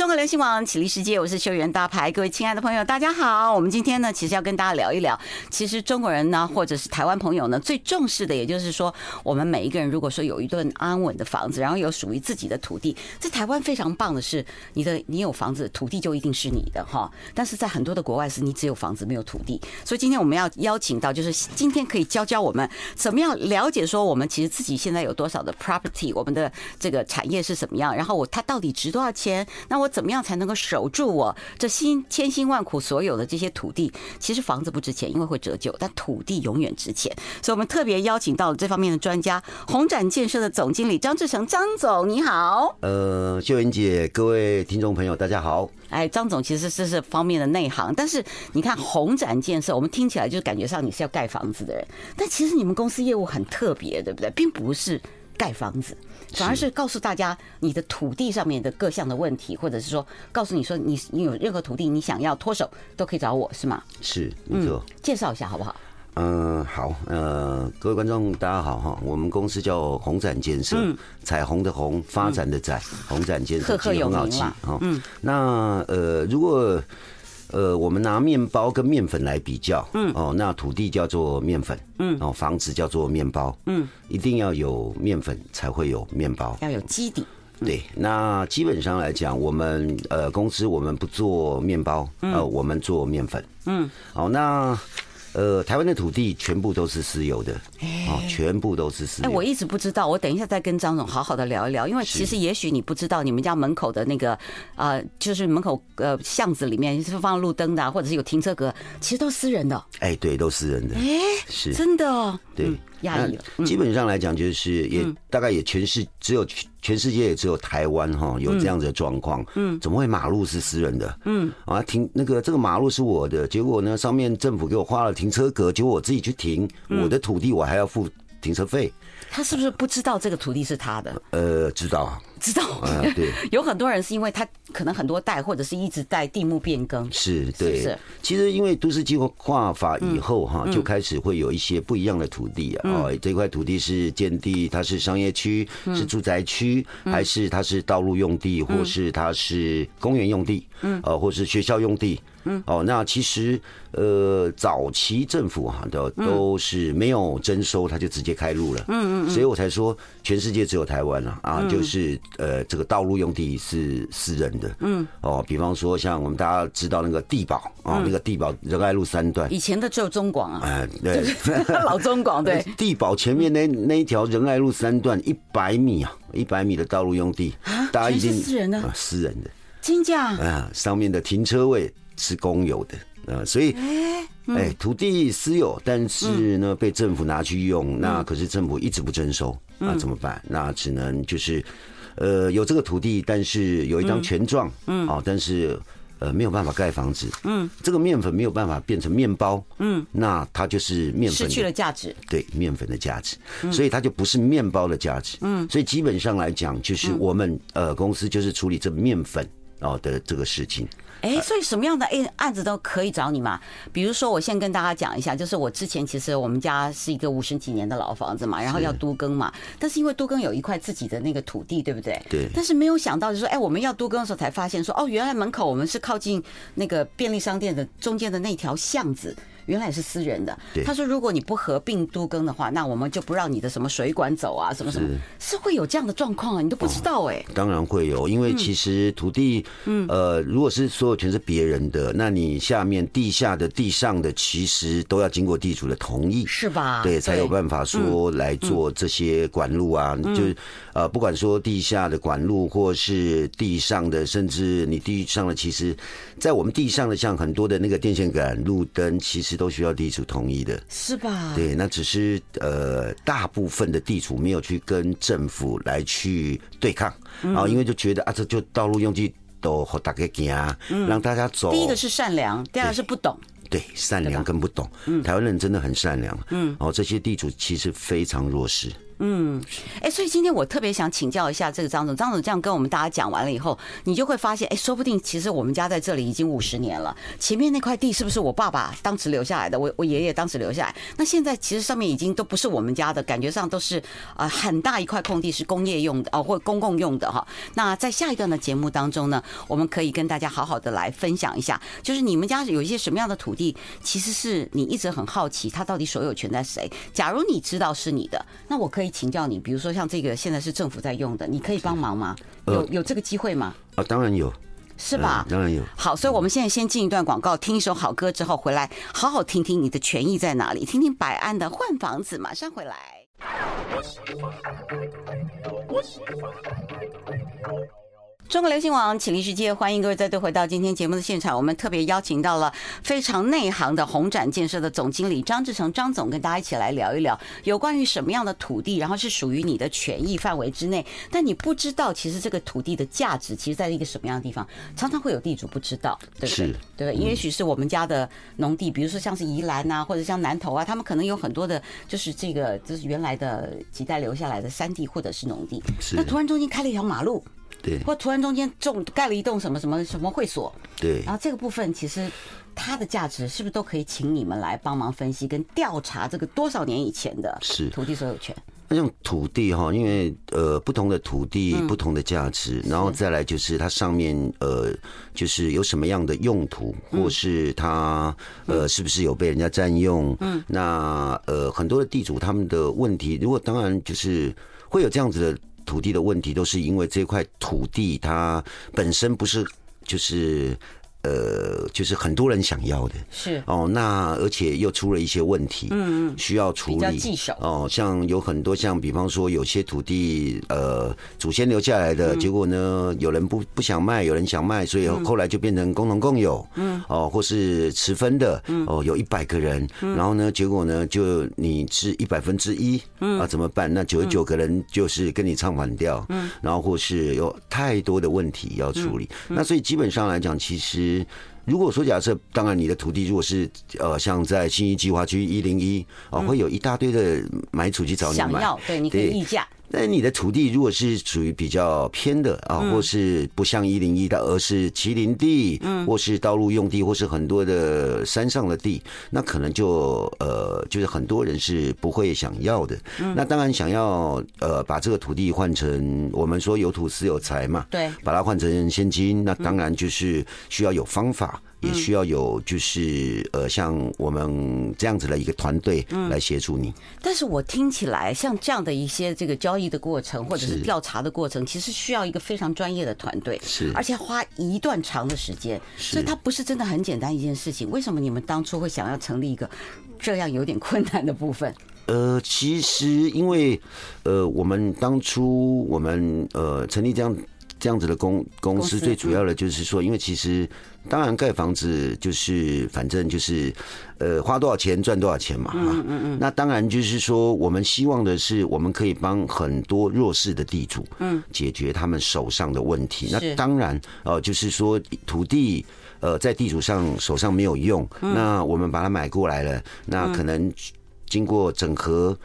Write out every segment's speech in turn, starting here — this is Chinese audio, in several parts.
中国流行网起立世界，我是秀媛大牌，各位亲爱的朋友，大家好。我们今天呢，其实要跟大家聊一聊，其实中国人呢，或者是台湾朋友呢，最重视的，也就是说，我们每一个人如果说有一顿安稳的房子，然后有属于自己的土地，在台湾非常棒的是，你的你有房子，土地就一定是你的哈。但是在很多的国外，是你只有房子没有土地。所以今天我们要邀请到，就是今天可以教教我们怎么样了解说，我们其实自己现在有多少的 property，我们的这个产业是什么样，然后我它到底值多少钱？那我怎么样才能够守住我这辛千辛万苦所有的这些土地？其实房子不值钱，因为会折旧，但土地永远值钱。所以我们特别邀请到了这方面的专家，红展建设的总经理张志成张总，你好。呃，秀云姐，各位听众朋友，大家好。哎，张总其实这是方面的内行，但是你看红展建设，我们听起来就是感觉上你是要盖房子的人，但其实你们公司业务很特别，对不对？并不是盖房子。反而是告诉大家你的土地上面的各项的问题，或者是说告诉你说你你有任何土地你想要脱手都可以找我，是吗？是，没错。嗯，介绍一下好不好？嗯，好。呃，各位观众大家好哈，我们公司叫红展建设，嗯，彩虹的红，发展的展，红展建设，赫赫有名嘛。嗯，那呃，如果呃，我们拿面包跟面粉来比较，嗯，哦，那土地叫做面粉，嗯，哦，房子叫做面包，嗯，一定要有面粉才会有面包，要有基底。对，那基本上来讲，我们呃公司我们不做面包，呃，我们做面粉，嗯，好，那。呃，台湾的土地全部都是私有的，哦，全部都是私有。哎，我一直不知道，我等一下再跟张总好好的聊一聊，因为其实也许你不知道，你们家门口的那个呃，就是门口呃巷子里面是放路灯的，或者是有停车格，其实都是私人的。哎，对，都私人的。哎，是真的哦。对。压抑了。基本上来讲，就是也大概也全世只有全世界也只有台湾哈有这样子的状况。嗯，怎么会马路是私人的？嗯，啊停那个这个马路是我的，结果呢上面政府给我画了停车格，结果我自己去停我的土地，我还要付停车费。他是不是不知道这个土地是他的？呃，知道，知道。啊，对，有很多人是因为他可能很多代或者是一直在地目变更。是，对。是。其实因为都市计划法以后哈，就开始会有一些不一样的土地啊。哦，这块土地是建地，它是商业区，是住宅区，还是它是道路用地，或是它是公园用地？嗯。呃，或是学校用地？嗯，哦，那其实呃，早期政府哈都都是没有征收，他就直接开路了。嗯嗯，所以我才说全世界只有台湾了啊，就是呃，这个道路用地是私人的。嗯，哦，比方说像我们大家知道那个地堡啊，那个地堡仁爱路三段，以前的只有中广啊。哎，对，老中广 对。地堡前面那那一条仁爱路三段一百米啊，一百米的道路用地啊，大家已经私人的啊，私人的，金价啊，上面的停车位。是公有的啊，所以哎，土地私有，但是呢被政府拿去用，那可是政府一直不征收，那怎么办？那只能就是呃有这个土地，但是有一张权状，嗯，哦，但是呃没有办法盖房子，嗯，这个面粉没有办法变成面包，嗯，那它就是面粉失去了价值，对，面粉的价值，所以它就不是面包的价值，嗯，所以基本上来讲，就是我们呃公司就是处理这面粉哦的这个事情。哎，所以什么样的案案子都可以找你嘛？比如说，我先跟大家讲一下，就是我之前其实我们家是一个五十几年的老房子嘛，然后要都更嘛，但是因为都更有一块自己的那个土地，对不对？对。但是没有想到，就是说，哎，我们要都更的时候才发现说，哦，原来门口我们是靠近那个便利商店的中间的那条巷子。原来是私人的。他说：“如果你不合并都更的话，那我们就不让你的什么水管走啊，什么什么，是会有这样的状况啊？你都不知道哎、欸。当然会有，因为其实土地，嗯，呃，如果是所有权是别人的，那你下面地下的、地上的，其实都要经过地主的同意，是吧？对，才有办法说来做这些管路啊，就是呃，不管说地下的管路，或是地上的，甚至你地上的，其实，在我们地上的像很多的那个电线杆、路灯，其实。都需要地主同意的，是吧？对，那只是呃，大部分的地主没有去跟政府来去对抗，然后因为就觉得啊，这就道路用具都好大家行啊，让大家走。第一个是善良，第二个是不懂。对，善良跟不懂，台湾人真的很善良。嗯，哦，这些地主其实非常弱势。嗯，哎，所以今天我特别想请教一下这个张总，张总这样跟我们大家讲完了以后，你就会发现，哎，说不定其实我们家在这里已经五十年了。前面那块地是不是我爸爸当时留下来的？我我爷爷当时留下来。那现在其实上面已经都不是我们家的，感觉上都是啊很大一块空地是工业用的哦，或公共用的哈。那在下一段的节目当中呢，我们可以跟大家好好的来分享一下，就是你们家有一些什么样的土地，其实是你一直很好奇，它到底所有权在谁？假如你知道是你的，那我可以。请教你，比如说像这个现在是政府在用的，你可以帮忙吗？有有这个机会吗？啊，当然有，是吧？当然有。好，所以我们现在先进一段广告，听一首好歌之后回来，好好听听你的权益在哪里，听听百安的换房子，马上回来。中国流行网请力世界，欢迎各位再度回到今天节目的现场。我们特别邀请到了非常内行的红展建设的总经理张志成张总，跟大家一起来聊一聊有关于什么样的土地，然后是属于你的权益范围之内，但你不知道其实这个土地的价值，其实在一个什么样的地方，常常会有地主不知道，对不对？是，对，也许是我们家的农地，比如说像是宜兰啊，或者像南投啊，他们可能有很多的，就是这个就是原来的几代留下来的山地或者是农地，那突然中间开了一条马路。对，或突然中间种盖了一栋什么什么什么会所，对，然后这个部分其实它的价值是不是都可以请你们来帮忙分析跟调查这个多少年以前的是。土地所有权？那种土地哈，因为呃不同的土地不同的价值，然后再来就是它上面呃就是有什么样的用途，或是它呃是不是有被人家占用？嗯，那呃很多的地主他们的问题，如果当然就是会有这样子的。土地的问题都是因为这块土地它本身不是就是。呃，就是很多人想要的，是。哦，那而且又出了一些问题，嗯嗯，需要处理，棘手。哦，像有很多像比方说有些土地，呃，祖先留下来的，结果呢，有人不不想卖，有人想卖，所以后来就变成共同共有，嗯，哦，或是持分的，哦，有一百个人，然后呢，结果呢，就你是一百分之一，嗯。啊，怎么办？那九十九个人就是跟你唱反调，嗯，然后或是有太多的问题要处理，那所以基本上来讲，其实。Yeah. 如果说假设，当然你的土地如果是呃，像在新一计划区一零一啊，会有一大堆的买主去找你买，想要，对，你可以议价。那你的土地如果是属于比较偏的啊，或是不像一零一的，而是麒麟地，嗯，或是道路用地，或是很多的山上的地，那可能就呃，就是很多人是不会想要的。那当然想要呃，把这个土地换成我们说有土斯有财嘛，对，把它换成现金，那当然就是需要有方法。也需要有，就是呃，像我们这样子的一个团队来协助你。嗯。但是我听起来，像这样的一些这个交易的过程，或者是调查的过程，其实需要一个非常专业的团队，是，而且花一段长的时间，所以它不是真的很简单一件事情。为什么你们当初会想要成立一个这样有点困难的部分？呃，其实因为呃，我们当初我们呃成立这样这样子的公公司，最主要的就是说，因为其实。当然，盖房子就是反正就是，呃，花多少钱赚多少钱嘛，哈。嗯嗯嗯。那当然就是说，我们希望的是，我们可以帮很多弱势的地主，嗯，解决他们手上的问题。那当然，呃，就是说土地，呃，在地主上手上没有用，那我们把它买过来了，那可能经过整合、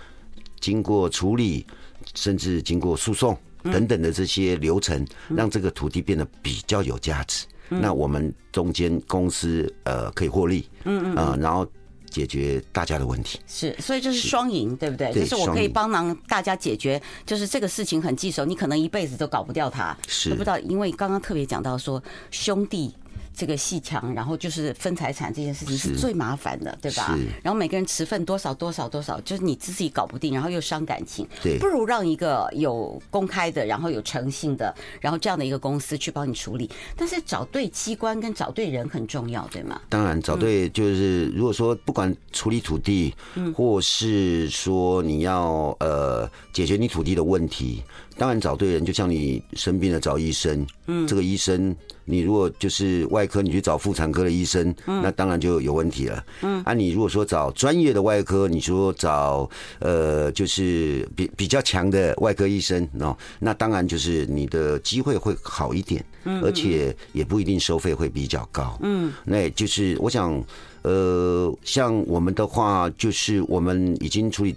经过处理，甚至经过诉讼等等的这些流程，让这个土地变得比较有价值。那我们中间公司呃可以获利，嗯嗯啊，然后解决大家的问题，是，所以这是双赢，对不对？就是我可以帮忙大家解决，就是这个事情很棘手，你可能一辈子都搞不掉它，是。不知道，因为刚刚特别讲到说兄弟。这个细墙，然后就是分财产这件事情是最麻烦的，对吧？然后每个人持份多少多少多少，就是你自己搞不定，然后又伤感情，对，不如让一个有公开的，然后有诚信的，然后这样的一个公司去帮你处理。但是找对机关跟找对人很重要，对吗？当然，找对就是如果说不管处理土地，或是说你要呃解决你土地的问题。当然找对人，就像你生病了找医生，嗯，这个医生你如果就是外科，你去找妇产科的医生，嗯，那当然就有问题了，嗯，啊，你如果说找专业的外科，你说找呃就是比比较强的外科医生哦，那当然就是你的机会会好一点，嗯，而且也不一定收费会比较高，嗯，那就是我想，呃，像我们的话，就是我们已经处理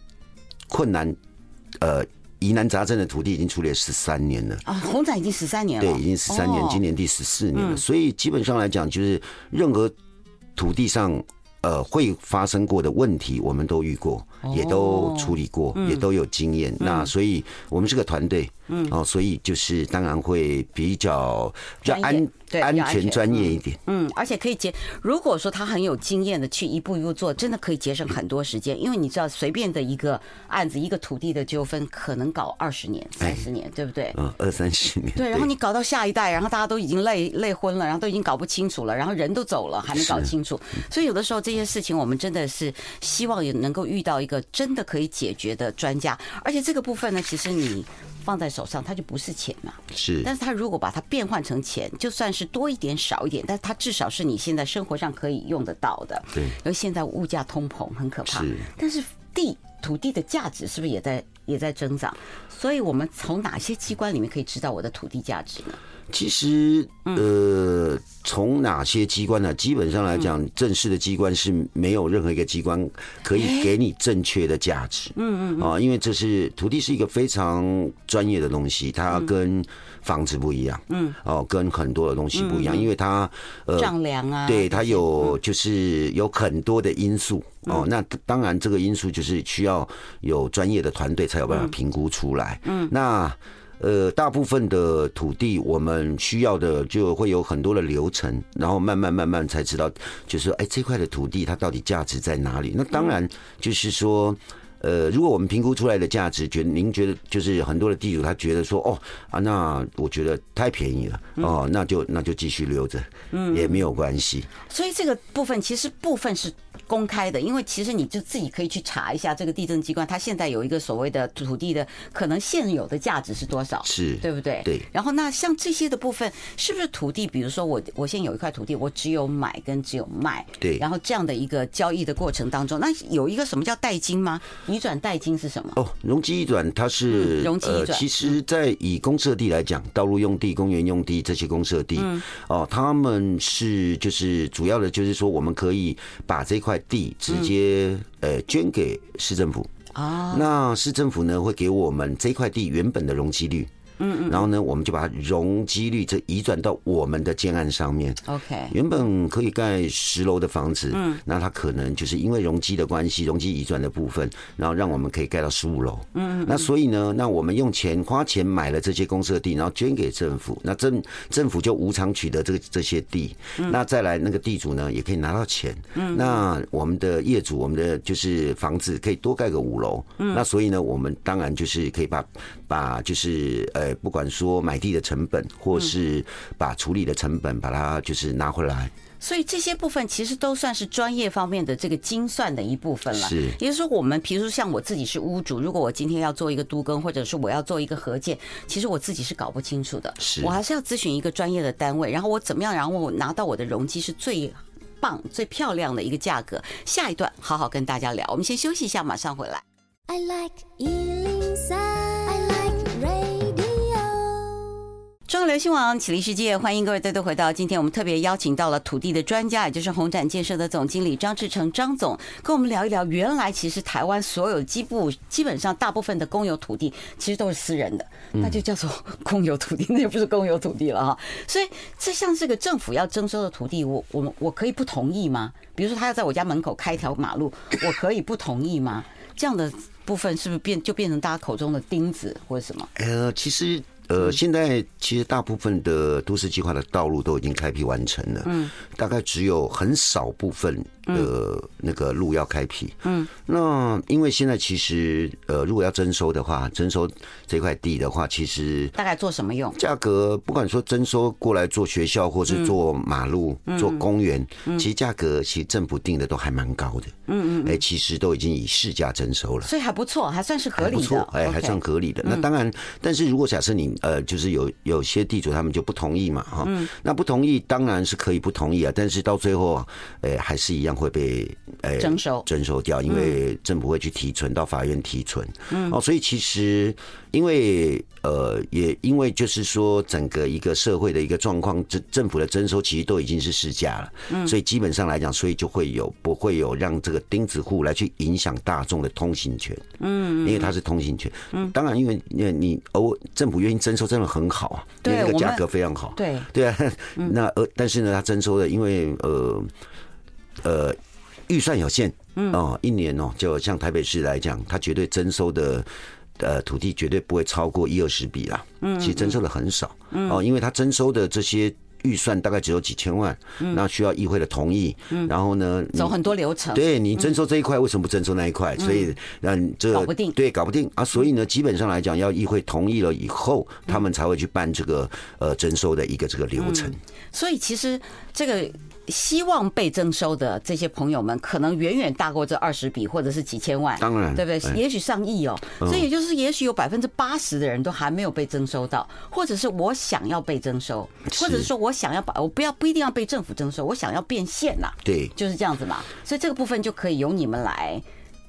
困难。呃，疑难杂症的土地已经处理了十三年了。啊，红展已经十三年了，对，已经十三年，今年第十四年了，所以基本上来讲，就是任何土地上呃会发生过的问题，我们都遇过，也都处理过，也都有经验。那所以我们是个团队。嗯，哦，所以就是当然会比较比较安对安全专业一点。嗯，而且可以节，如果说他很有经验的去一步一步做，真的可以节省很多时间。因为你知道，随便的一个案子，一个土地的纠纷，可能搞二十年、三十年，对不对？嗯，二三十年。对，然后你搞到下一代，然后大家都已经累累昏了，然后都已经搞不清楚了，然后人都走了，还没搞清楚。所以有的时候这些事情，我们真的是希望也能够遇到一个真的可以解决的专家。而且这个部分呢，其实你。放在手上，它就不是钱嘛。是，但是它如果把它变换成钱，就算是多一点少一点，但是它至少是你现在生活上可以用得到的。对，因为现在物价通膨很可怕。是，但是地土地的价值是不是也在也在增长？所以我们从哪些机关里面可以知道我的土地价值呢？其实，呃，从哪些机关呢？基本上来讲，正式的机关是没有任何一个机关可以给你正确的价值。嗯嗯啊，因为这是土地是一个非常专业的东西，它跟房子不一样。嗯哦，跟很多的东西不一样，因为它呃丈量啊，对，它有就是有很多的因素哦。那当然，这个因素就是需要有专业的团队才有办法评估出来。嗯，那。呃，大部分的土地，我们需要的就会有很多的流程，然后慢慢慢慢才知道，就是说，哎，这块的土地它到底价值在哪里？那当然就是说，呃，如果我们评估出来的价值，觉得您觉得就是很多的地主他觉得说，哦啊，那我觉得太便宜了，哦，那就那就继续留着，嗯，也没有关系。所以这个部分其实部分是。公开的，因为其实你就自己可以去查一下这个地震机关，它现在有一个所谓的土地的可能现有的价值是多少，是对不对？对。然后那像这些的部分，是不是土地？比如说我我现在有一块土地，我只有买跟只有卖，对。然后这样的一个交易的过程当中，那有一个什么叫代金吗？移转代金是什么？哦，容积移转它是容积移转。其实，在以公设地来讲，道路用地、公园用地这些公设地，哦，他们是就是主要的，就是说我们可以把这块地直接。接呃捐给市政府啊，那市政府呢会给我们这块地原本的容积率。嗯嗯，然后呢，我们就把它容积率这移转到我们的建案上面。OK，原本可以盖十楼的房子，嗯，那它可能就是因为容积的关系，容积移转的部分，然后让我们可以盖到十五楼。嗯嗯，那所以呢，那我们用钱花钱买了这些公设地，然后捐给政府，那政政府就无偿取得这个这些地。那再来那个地主呢，也可以拿到钱。嗯，那我们的业主，我们的就是房子可以多盖个五楼。嗯，那所以呢，我们当然就是可以把把就是呃。不管说买地的成本，或是把处理的成本，把它就是拿回来。所以这些部分其实都算是专业方面的这个精算的一部分了。是，也就是说，我们比如说像我自己是屋主，如果我今天要做一个都更，或者是我要做一个合建，其实我自己是搞不清楚的。是，我还是要咨询一个专业的单位，然后我怎么样，然后我拿到我的容积是最棒、最漂亮的一个价格。下一段好好跟大家聊，我们先休息一下，马上回来。I like 中国流行网启立世界，欢迎各位再度回到。今天我们特别邀请到了土地的专家，也就是红展建设的总经理张志成张总，跟我们聊一聊。原来其实台湾所有基部基本上大部分的公有土地，其实都是私人的，那就叫做公有土地，那也不是公有土地了哈。所以这像这个政府要征收的土地，我我们我可以不同意吗？比如说他要在我家门口开一条马路，我可以不同意吗？这样的部分是不是变就变成大家口中的钉子或者什么？呃，其实。呃，现在其实大部分的都市计划的道路都已经开辟完成了，嗯，大概只有很少部分。的那个路要开辟，嗯，那因为现在其实呃，如果要征收的话，征收这块地的话，其实大概做什么用？价格不管说征收过来做学校，或是做马路、做公园，其实价格其实政府定的都还蛮高的，嗯嗯，哎，其实都已经以市价征收了，所以还不错，还算是合理的，不错，哎，还算合理的。那当然，但是如果假设你呃，就是有有些地主他们就不同意嘛，哈，那不同意当然是可以不同意啊，但是到最后，呃，还是一样会被呃征收。征收掉，因为政府会去提存到法院提存，嗯，哦，所以其实因为呃也因为就是说整个一个社会的一个状况，政政府的征收其实都已经是市价了，嗯，所以基本上来讲，所以就会有不会有让这个钉子户来去影响大众的通行权，嗯，因为它是通行权，嗯，当然因为因为你哦政府愿意征收真的很好啊，因为那个价格非常好，对。对啊，那呃但是呢，它征收的因为呃呃预算有限，嗯。哦，一年哦，就像台北市来讲，它绝对征收的呃土地绝对不会超过一二十笔啦，嗯，其实征收的很少，嗯。哦，因为它征收的这些。预算大概只有几千万，那需要议会的同意，然后呢，走很多流程。对，你征收这一块，为什么不征收那一块？所以让这搞不定，对，搞不定啊。所以呢，基本上来讲，要议会同意了以后，他们才会去办这个呃征收的一个这个流程。所以其实这个。希望被征收的这些朋友们，可能远远大过这二十笔或者是几千万，当然，对不对？也许上亿哦。所以也就是，也许有百分之八十的人都还没有被征收到，或者是我想要被征收，或者是说我想要把我不要不一定要被政府征收，我想要变现呐。对，就是这样子嘛。所以这个部分就可以由你们来。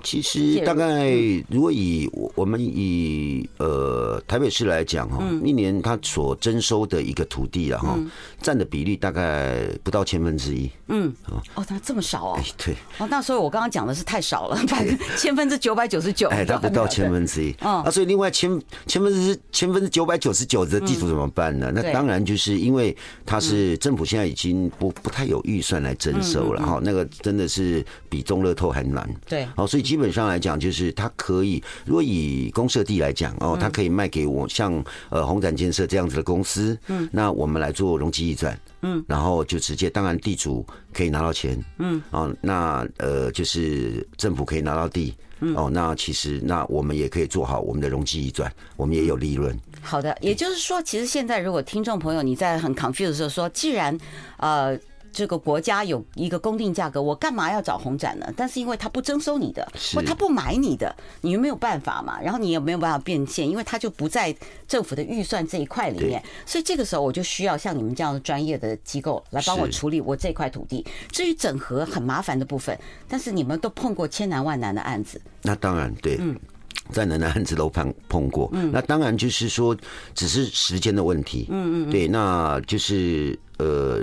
其实大概如果以我们以呃台北市来讲哈，一年它所征收的一个土地啊哈，占的比例大概不到千分之一。嗯，哦，它这么少哦？对。哦，那所以我刚刚讲的是太少了，百分千分之九百九十九。哎，它不到千分之一。嗯。啊，所以另外千千分之千分之九百九十九的地主怎么办呢？那当然就是因为它是政府现在已经不不太有预算来征收了哈，那个真的是比中乐透还难。对。好，所以。基本上来讲，就是它可以，如果以公社地来讲哦，它可以卖给我像呃红展建设这样子的公司，嗯，那我们来做容积移转，嗯，然后就直接，当然地主可以拿到钱，嗯，哦，那呃就是政府可以拿到地，哦，那其实那我们也可以做好我们的容积移转，我们也有利润。好的，也就是说，其实现在如果听众朋友你在很 confused 的时候说，既然呃。这个国家有一个公定价格，我干嘛要找红展呢？但是因为他不征收你的，或他不买你的，你又没有办法嘛。然后你也没有办法变现，因为他就不在政府的预算这一块里面。所以这个时候我就需要像你们这样的专业的机构来帮我处理我这块土地。至于整合很麻烦的部分，但是你们都碰过千难万难的案子。那当然对，嗯，再难的案子都碰碰过。嗯，那当然就是说，只是时间的问题。嗯嗯，对，那就是。呃，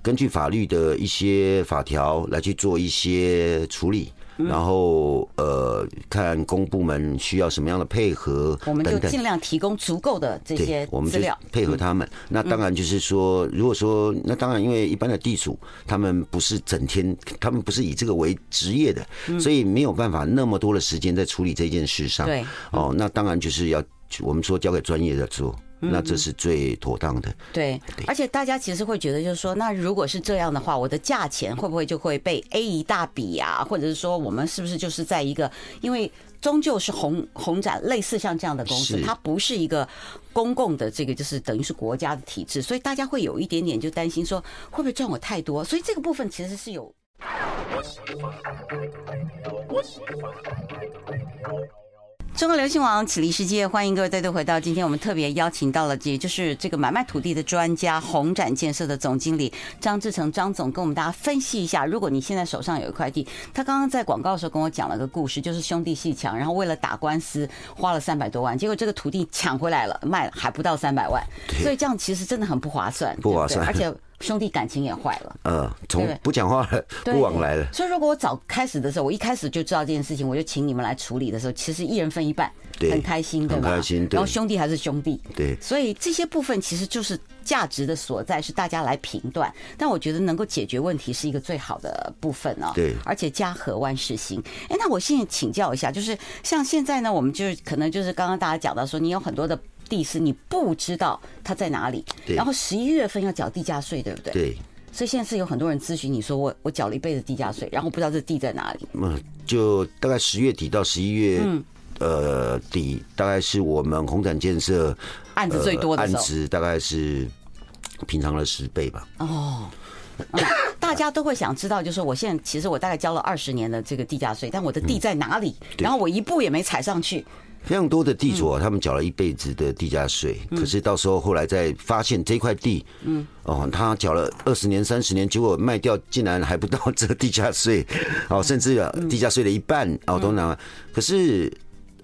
根据法律的一些法条来去做一些处理，然后呃，看公部门需要什么样的配合，我们就尽量提供足够的这些资料，配合他们。那当然就是说，如果说那当然，因为一般的地主他们不是整天，他们不是以这个为职业的，所以没有办法那么多的时间在处理这件事上。对，哦，那当然就是要我们说交给专业的做。那这是最妥当的。对，而且大家其实会觉得，就是说，那如果是这样的话，我的价钱会不会就会被 A 一大笔啊？或者是说，我们是不是就是在一个，因为终究是红红展类似像这样的公司，它不是一个公共的这个，就是等于是国家的体制，所以大家会有一点点就担心说，会不会赚我太多？所以这个部分其实是有。中国流行网启立世界，欢迎各位再度回到。今天我们特别邀请到了，也就是这个买卖土地的专家，红展建设的总经理张志成张总，跟我们大家分析一下。如果你现在手上有一块地，他刚刚在广告的时候跟我讲了个故事，就是兄弟戏强，然后为了打官司花了三百多万，结果这个土地抢回来了，卖了还不到三百万，所以这样其实真的很不划算，不划算，而且。兄弟感情也坏了，嗯，从不讲话了，不往来了。所以如果我早开始的时候，我一开始就知道这件事情，我就请你们来处理的时候，其实一人分一半，很开心，对吧？很开心。然后兄弟还是兄弟，对。所以这些部分其实就是价值的所在，是大家来评断。但我觉得能够解决问题是一个最好的部分哦。对。而且家和万事兴。哎，那我现在请教一下，就是像现在呢，我们就是可能就是刚刚大家讲到说，你有很多的地是你不知道它在哪里，然后十一月份要缴地价税，对不对？对。所以现在是有很多人咨询你说，我我缴了一辈子地价税，然后不知道这地在哪里。嗯，就大概十月底到十一月，嗯，呃底，大概是我们红展建设案子最多的案子大概是平常的十倍吧。哦。大家都会想知道，就是我现在其实我大概交了二十年的这个地价税，但我的地在哪里？然后我一步也没踩上去。非常多的地主啊，他们缴了一辈子的地价税，可是到时候后来再发现这块地，嗯，哦，他缴了二十年、三十年，结果卖掉竟然还不到这个地价税，哦，甚至地价税的一半，哦，都拿。可是。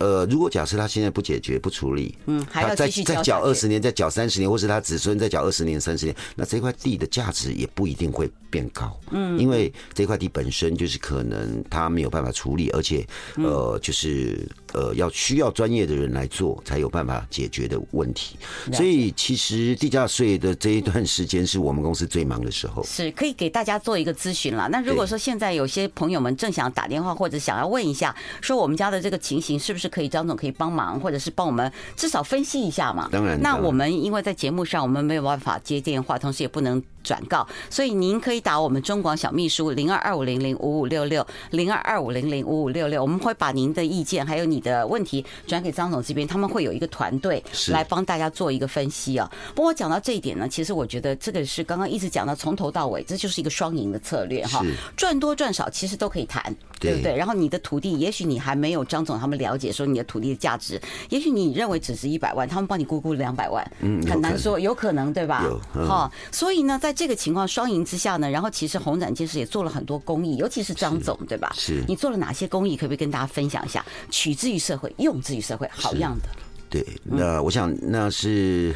呃，如果假设他现在不解决、不处理，嗯，还要再再缴二十年、再缴三十年，或是他子孙再缴二十年、三十年，那这块地的价值也不一定会变高，嗯，因为这块地本身就是可能他没有办法处理，而且呃，就是呃，要需要专业的人来做才有办法解决的问题。所以其实地价税的这一段时间是我们公司最忙的时候，是可以给大家做一个咨询了。那如果说现在有些朋友们正想打电话或者想要问一下，说我们家的这个情形是不是？可以，张总可以帮忙，或者是帮我们至少分析一下嘛？当然。那我们因为在节目上，我们没有办法接电话，同时也不能转告，所以您可以打我们中广小秘书零二二五零零五五六六零二二五零零五五六六，我们会把您的意见还有你的问题转给张总这边，他们会有一个团队来帮大家做一个分析啊。不过讲到这一点呢，其实我觉得这个是刚刚一直讲到从头到尾，这就是一个双赢的策略哈。赚多赚少其实都可以谈，对不对？然后你的土地，也许你还没有张总他们了解说你的土地的价值，也许你认为只值一百万，他们帮你估估两百万，嗯，很难说，有可能对吧？好，所以呢，在这个情况双赢之下呢，然后其实红展建设也做了很多公益，尤其是张总对吧？是，你做了哪些公益？可不可以跟大家分享一下？取之于社会，用之于社会，好样的。对，那我想那是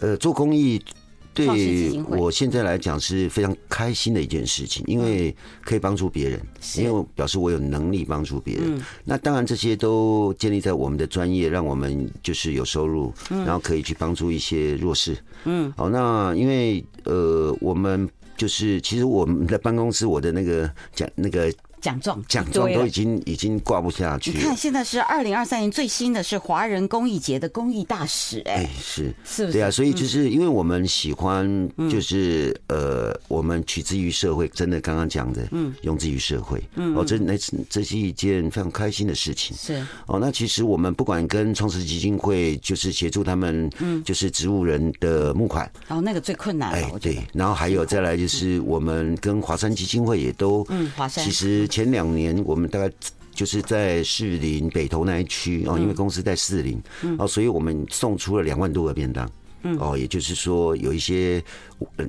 呃做公益。对我现在来讲是非常开心的一件事情，因为可以帮助别人，因为表示我有能力帮助别人。那当然这些都建立在我们的专业，让我们就是有收入，然后可以去帮助一些弱势。嗯，好，那因为呃，我们就是其实我们的办公室，我的那个讲那个。奖状。奖状都已经已经挂不下去。你看，现在是二零二三年最新的是华人公益节的公益大使，哎，是。是不是？对啊，所以就是因为我们喜欢，就是呃，我们取之于社会，真的刚刚讲的，嗯，用之于社会，嗯，哦，这那这是一件非常开心的事情，是。哦。那其实我们不管跟创世基金会，就是协助他们，嗯，就是植物人的募款，然后那个最困难，哎，对，然后还有再来就是我们跟华山基金会也都，嗯，华山。其实。前两年，我们大概就是在士林北投那一区哦，因为公司在士林，哦，所以我们送出了两万多个便当，哦，也就是说有一些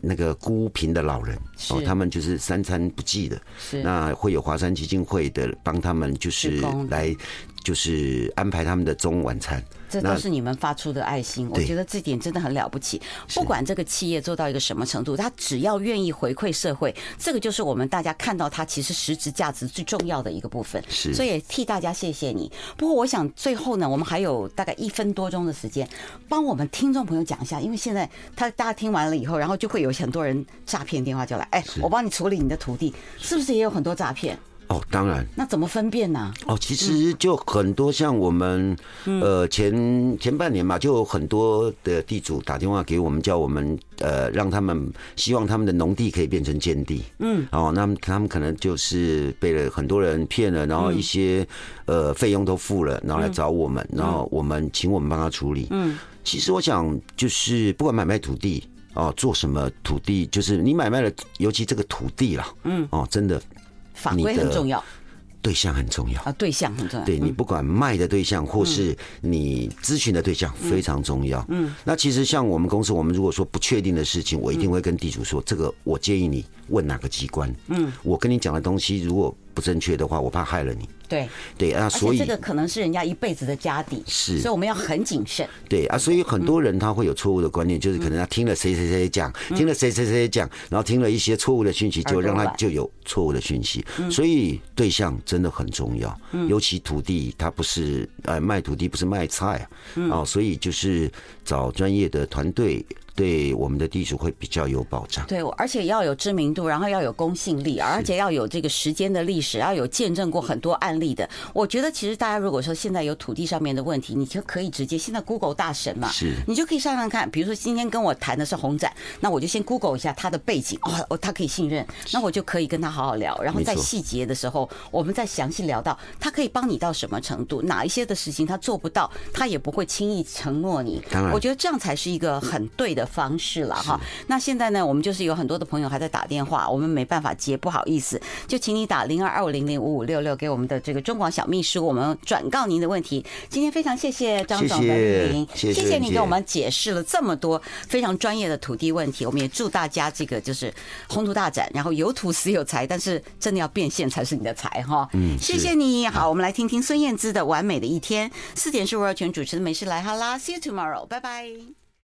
那个孤贫的老人哦，他们就是三餐不继的，那会有华山基金会的帮他们，就是来就是安排他们的中午晚餐。这都是你们发出的爱心，我觉得这点真的很了不起。不管这个企业做到一个什么程度，他只要愿意回馈社会，这个就是我们大家看到他其实实质价值最重要的一个部分。是，所以也替大家谢谢你。不过我想最后呢，我们还有大概一分多钟的时间，帮我们听众朋友讲一下，因为现在他大家听完了以后，然后就会有很多人诈骗电话就来，哎，我帮你处理你的徒弟，是不是也有很多诈骗？哦，当然。那怎么分辨呢？哦，其实就很多，像我们呃前前半年嘛，就有很多的地主打电话给我们，叫我们呃让他们希望他们的农地可以变成建地。嗯，哦，那他们可能就是被了很多人骗了，然后一些呃费用都付了，然后来找我们，然后我们请我们帮他处理。嗯，其实我想就是不管买卖土地哦，做什么土地，就是你买卖了，尤其这个土地啦，嗯，哦，真的。法规很重要，对象很重要。啊，对象很重要。对，你不管卖的对象或是你咨询的对象非常重要。嗯，那其实像我们公司，我们如果说不确定的事情，我一定会跟地主说，这个我建议你问哪个机关。嗯，我跟你讲的东西如果不正确的话，我怕害了你。对对啊，所以这个可能是人家一辈子的家底，是，所以我们要很谨慎。对啊，所以很多人他会有错误的观念，就是可能他听了谁谁谁讲，听了谁谁谁讲，然后听了一些错误的讯息，就让他就有错误的讯息。所以对象真的很重要，尤其土地，它不是呃卖土地，不是卖菜啊，所以就是找专业的团队。对我们的地主会比较有保障，对，而且要有知名度，然后要有公信力，而且要有这个时间的历史，要有见证过很多案例的。我觉得其实大家如果说现在有土地上面的问题，你就可以直接现在 Google 大神嘛，是，你就可以上上看。比如说今天跟我谈的是红展，那我就先 Google 一下他的背景，哦，他可以信任，那我就可以跟他好好聊，然后在细节的时候，我们再详细聊到他可以帮你到什么程度，哪一些的事情他做不到，他也不会轻易承诺你。当然，我觉得这样才是一个很对的。方式了哈。那现在呢，我们就是有很多的朋友还在打电话，我们没办法接，不好意思，就请你打零二二五零零五五六六给我们的这个中广小秘书，我们转告您的问题。今天非常谢谢张总的莅临，谢谢你给我们解释了这么多非常专业的土地问题。我们也祝大家这个就是宏图大展，然后有土死有财，但是真的要变现才是你的财哈。嗯，谢谢你。好，我们来听听孙燕姿的《完美的一天》。四点是吴若权主持的《美食来哈啦》，See you tomorrow，拜拜。